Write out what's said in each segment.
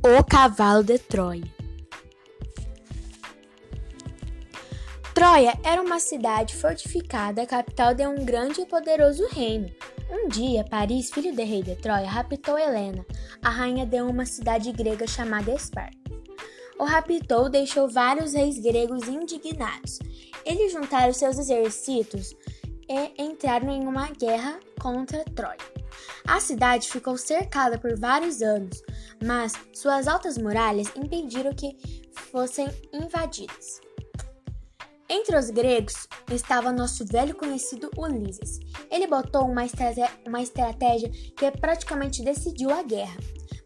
O cavalo de Troia. Troia era uma cidade fortificada, capital de um grande e poderoso reino. Um dia, Paris, filho do rei de Troia, raptou Helena, a rainha de uma cidade grega chamada Esparta. O raptou deixou vários reis gregos indignados. Eles juntaram seus exércitos e entraram em uma guerra contra Troia. A cidade ficou cercada por vários anos, mas suas altas muralhas impediram que fossem invadidas. Entre os gregos estava nosso velho conhecido Ulisses. Ele botou uma, uma estratégia que praticamente decidiu a guerra.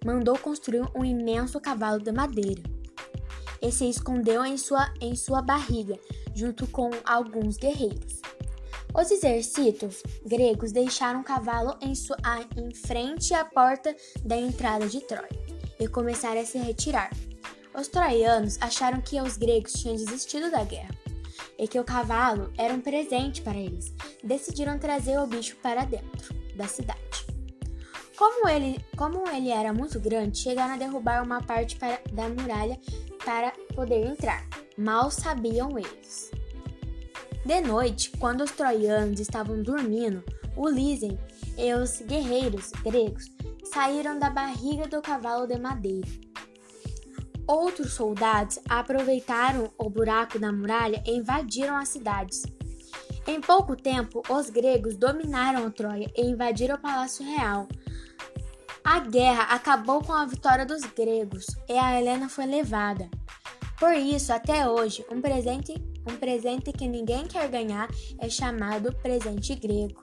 Mandou construir um imenso cavalo de madeira e se escondeu em sua, em sua barriga, junto com alguns guerreiros. Os exércitos gregos deixaram o cavalo em, sua, em frente à porta da entrada de Troia e começaram a se retirar. Os troianos acharam que os gregos tinham desistido da guerra e que o cavalo era um presente para eles. Decidiram trazer o bicho para dentro da cidade. Como ele, como ele era muito grande, chegaram a derrubar uma parte para, da muralha para poder entrar. Mal sabiam eles. De noite, quando os troianos estavam dormindo, Ulisses e os guerreiros gregos saíram da barriga do cavalo de madeira. Outros soldados aproveitaram o buraco da muralha e invadiram as cidades. Em pouco tempo, os gregos dominaram a Troia e invadiram o palácio real. A guerra acabou com a vitória dos gregos e a Helena foi levada. Por isso, até hoje, um presente um presente que ninguém quer ganhar é chamado presente grego.